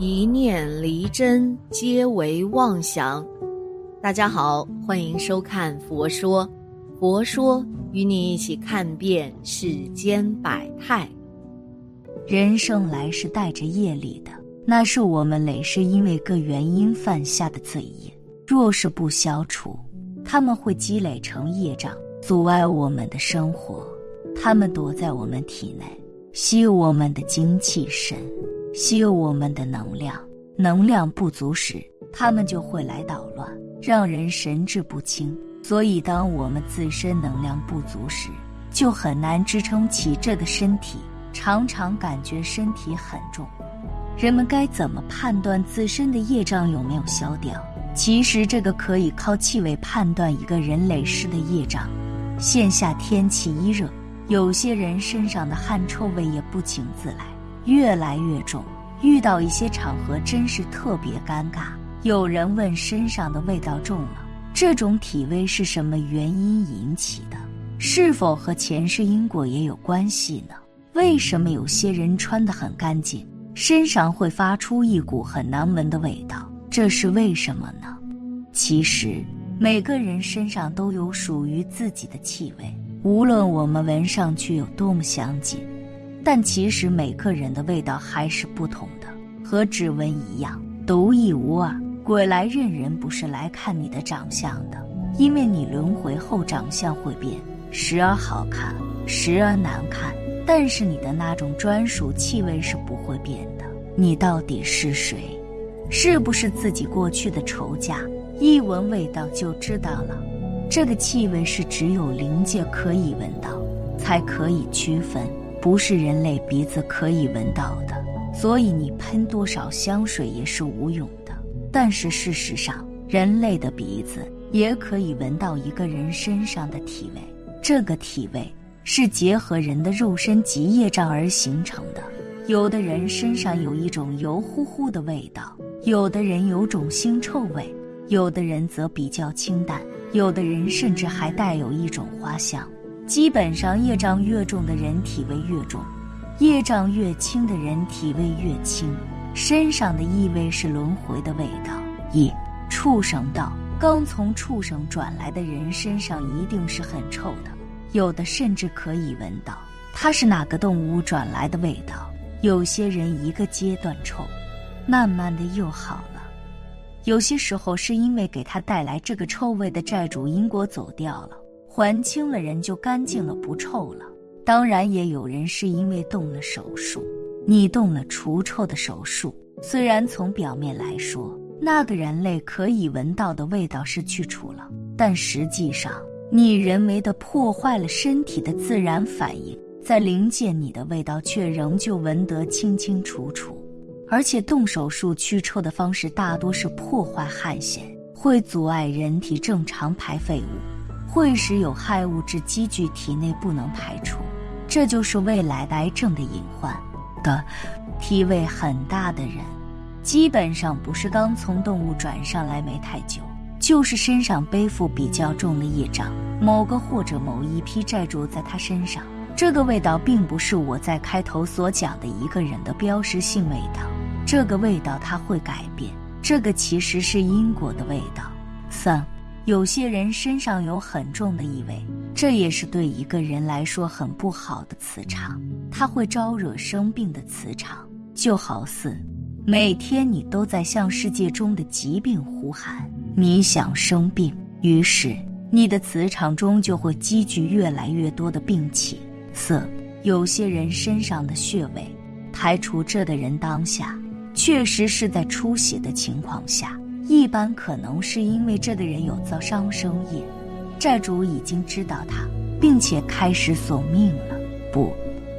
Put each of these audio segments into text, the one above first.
一念离真，皆为妄想。大家好，欢迎收看《佛说》，佛说与你一起看遍世间百态。人生来是带着业力的，那是我们累世因为各原因犯下的罪业。若是不消除，他们会积累成业障，阻碍我们的生活。他们躲在我们体内，吸我们的精气神。吸我们的能量，能量不足时，他们就会来捣乱，让人神志不清。所以，当我们自身能量不足时，就很难支撑起这个身体，常常感觉身体很重。人们该怎么判断自身的业障有没有消掉？其实，这个可以靠气味判断一个人累世的业障。现下天气一热，有些人身上的汗臭味也不请自来。越来越重，遇到一些场合真是特别尴尬。有人问身上的味道重了，这种体味是什么原因引起的？是否和前世因果也有关系呢？为什么有些人穿得很干净，身上会发出一股很难闻的味道？这是为什么呢？其实每个人身上都有属于自己的气味，无论我们闻上去有多么相近。但其实每个人的味道还是不同的，和指纹一样独一无二。鬼来认人不是来看你的长相的，因为你轮回后长相会变，时而好看，时而难看。但是你的那种专属气味是不会变的。你到底是谁？是不是自己过去的仇家？一闻味道就知道了。这个气味是只有灵界可以闻到，才可以区分。不是人类鼻子可以闻到的，所以你喷多少香水也是无用的。但是事实上，人类的鼻子也可以闻到一个人身上的体味。这个体味是结合人的肉身及业障而形成的。有的人身上有一种油乎乎的味道，有的人有种腥臭味，有的人则比较清淡，有的人甚至还带有一种花香。基本上，业障越重的人体味越重，业障越轻的人体味越轻。身上的异味是轮回的味道。一畜生道，刚从畜生转来的人身上一定是很臭的，有的甚至可以闻到他是哪个动物转来的味道。有些人一个阶段臭，慢慢的又好了。有些时候是因为给他带来这个臭味的债主因果走掉了。还清了，人就干净了，不臭了。当然，也有人是因为动了手术。你动了除臭的手术，虽然从表面来说，那个人类可以闻到的味道是去除了，但实际上，你人为的破坏了身体的自然反应，在临界你的味道却仍旧闻得清清楚楚。而且，动手术去臭的方式大多是破坏汗腺，会阻碍人体正常排废物。会使有害物质积聚体内不能排出，这就是未来的癌症的隐患。的体味很大的人，基本上不是刚从动物转上来没太久，就是身上背负比较重的业障，某个或者某一批债主在他身上。这个味道并不是我在开头所讲的一个人的标识性味道，这个味道它会改变，这个其实是因果的味道。三。有些人身上有很重的异味，这也是对一个人来说很不好的磁场，它会招惹生病的磁场，就好似每天你都在向世界中的疾病呼喊，你想生病，于是你的磁场中就会积聚越来越多的病气。四，有些人身上的穴位，排除这的人当下确实是在出血的情况下。一般可能是因为这个人有遭伤生业，债主已经知道他，并且开始索命了。不，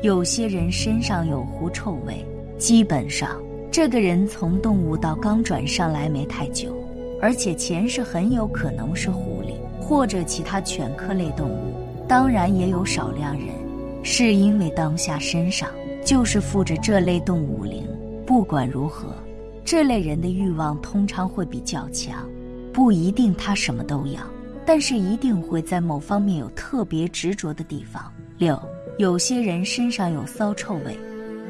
有些人身上有狐臭味，基本上这个人从动物到刚转上来没太久，而且前世很有可能是狐狸或者其他犬科类动物。当然，也有少量人是因为当下身上就是附着这类动物灵。不管如何，这类人的欲望通常会比较强，不一定他什么都要，但是一定会在某方面有特别执着的地方。六，有些人身上有骚臭味，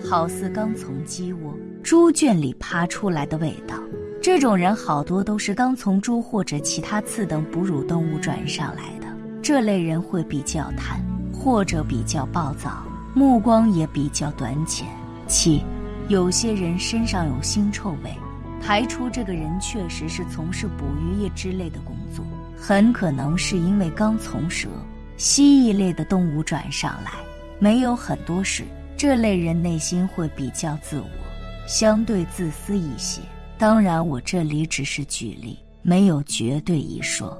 好似刚从鸡窝、猪圈里爬出来的味道。这种人好多都是刚从猪或者其他次等哺乳动物转上来的。这类人会比较贪，或者比较暴躁，目光也比较短浅。七。有些人身上有腥臭味，排除这个人确实是从事捕鱼业之类的工作，很可能是因为刚从蛇、蜥蜴类的动物转上来，没有很多事。这类人内心会比较自我，相对自私一些。当然，我这里只是举例，没有绝对一说，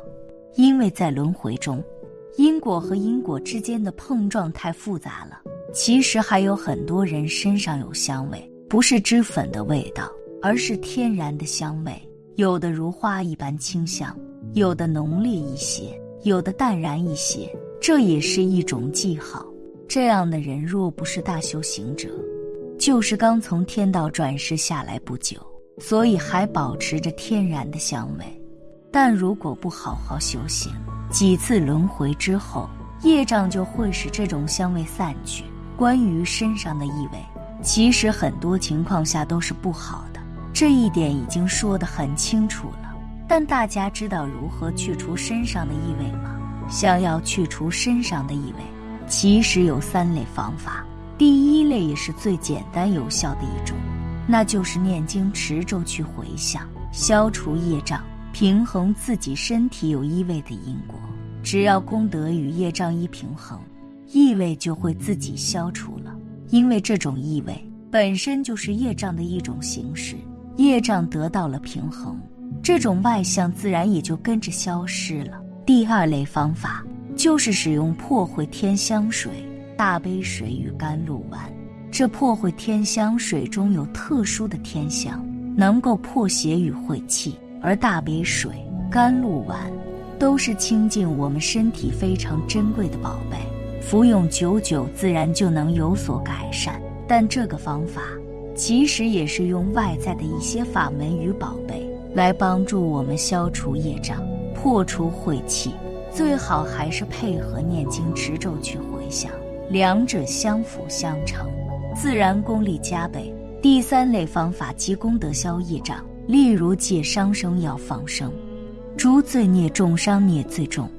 因为在轮回中，因果和因果之间的碰撞太复杂了。其实还有很多人身上有香味。不是脂粉的味道，而是天然的香味。有的如花一般清香，有的浓烈一些，有的淡然一些。这也是一种记号。这样的人若不是大修行者，就是刚从天道转世下来不久，所以还保持着天然的香味。但如果不好好修行，几次轮回之后，业障就会使这种香味散去。关于身上的异味。其实很多情况下都是不好的，这一点已经说得很清楚了。但大家知道如何去除身上的异味吗？想要去除身上的异味，其实有三类方法。第一类也是最简单有效的一种，那就是念经持咒去回向，消除业障，平衡自己身体有异味的因果。只要功德与业障一平衡，异味就会自己消除了。因为这种意味本身就是业障的一种形式，业障得到了平衡，这种外相自然也就跟着消失了。第二类方法就是使用破秽天香水、大杯水与甘露丸。这破秽天香水中有特殊的天香，能够破邪与晦气；而大杯水、甘露丸都是清净我们身体非常珍贵的宝贝。服用久久，自然就能有所改善。但这个方法其实也是用外在的一些法门与宝贝来帮助我们消除业障、破除晦气。最好还是配合念经持咒去回向，两者相辅相成，自然功力加倍。第三类方法即功德消业障，例如戒伤生要放生，诸罪孽重伤孽最重，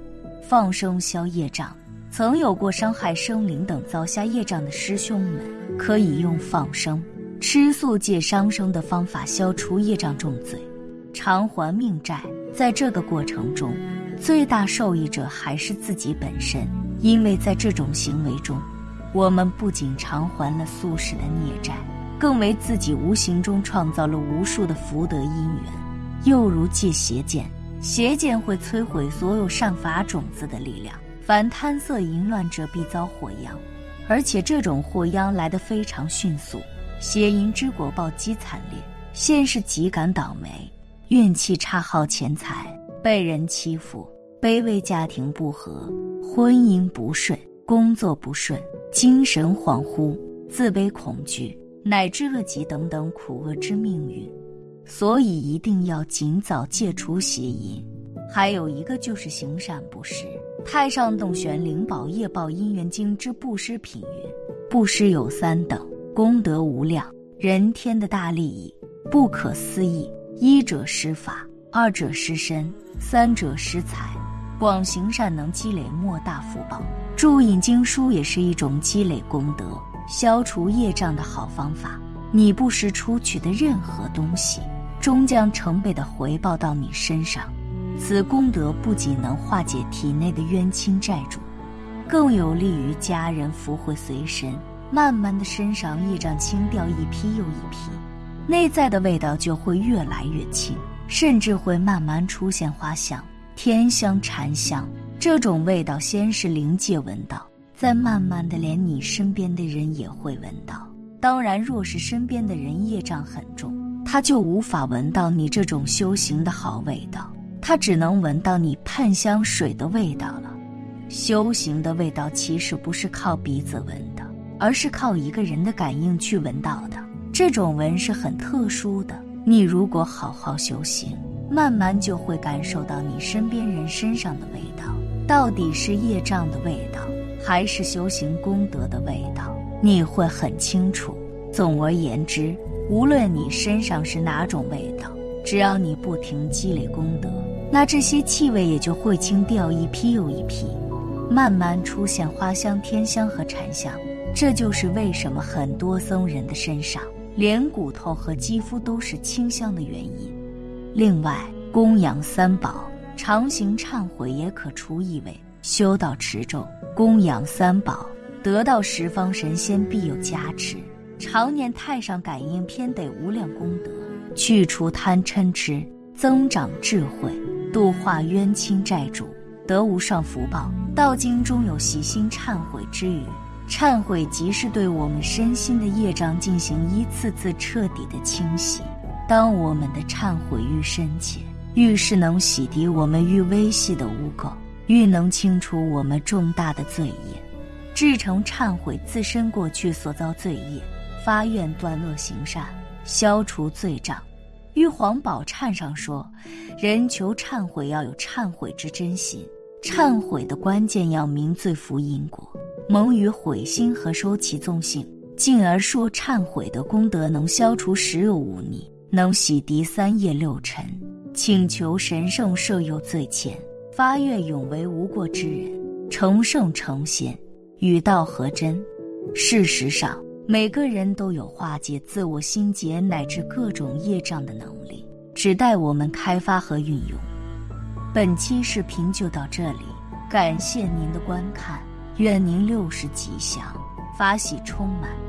放生消业障。曾有过伤害生灵等遭下业障的师兄们，可以用放生、吃素戒伤生的方法消除业障重罪，偿还命债。在这个过程中，最大受益者还是自己本身，因为在这种行为中，我们不仅偿还了宿世的孽债，更为自己无形中创造了无数的福德因缘。又如戒邪剑，邪剑会摧毁所有善法种子的力量。凡贪色淫乱者必遭祸殃，而且这种祸殃来得非常迅速。邪淫之果报极惨烈，先是极感倒霉，运气差，耗钱财，被人欺负，卑微家庭不和，婚姻不顺，工作不顺，精神恍惚，自卑恐惧，乃至恶疾等等苦厄之命运。所以一定要尽早戒除邪淫。还有一个就是行善布施。太上洞玄灵宝业报因缘经之布施品云：布施有三等，功德无量，人天的大利益，不可思议。一者施法，二者施身，三者施财。广行善能积累莫大福报。注引经书也是一种积累功德、消除业障的好方法。你布施出去的任何东西，终将成倍的回报到你身上。此功德不仅能化解体内的冤亲债主，更有利于家人福慧随身。慢慢的，身上业障清掉一批又一批，内在的味道就会越来越轻，甚至会慢慢出现花香、天香、禅香。这种味道先是灵界闻到，再慢慢的连你身边的人也会闻到。当然，若是身边的人业障很重，他就无法闻到你这种修行的好味道，他只能闻到你喷香水的味道了。修行的味道其实不是靠鼻子闻的，而是靠一个人的感应去闻到的。这种闻是很特殊的。你如果好好修行，慢慢就会感受到你身边人身上的味道，到底是业障的味道，还是修行功德的味道，你会很清楚。总而言之，无论你身上是哪种味道，只要你不停积累功德，那这些气味也就会清掉一批又一批。慢慢出现花香、天香和禅香，这就是为什么很多僧人的身上连骨头和肌肤都是清香的原因。另外，供养三宝、常行忏悔也可除异味。修道持咒、供养三宝，得到十方神仙必有加持。常念太上感应篇得无量功德，去除贪嗔痴，增长智慧，度化冤亲债主。得无上福报。道经中有洗心忏悔之语，忏悔即是对我们身心的业障进行一次次彻底的清洗。当我们的忏悔愈深切，愈是能洗涤我们愈微细的污垢，愈能清除我们重大的罪业，至诚忏悔自身过去所造罪业，发愿断恶行善，消除罪障。玉皇宝忏上说，人求忏悔要有忏悔之真心。忏悔的关键要明罪福因果，蒙于悔心和收其纵性，进而说忏悔的功德能消除十有五逆，能洗涤三业六尘，请求神圣赦宥罪愆，发愿永为无过之人，成圣成仙，与道合真。事实上，每个人都有化解自我心结乃至各种业障的能力，只待我们开发和运用。本期视频就到这里，感谢您的观看，愿您六时吉祥，法喜充满。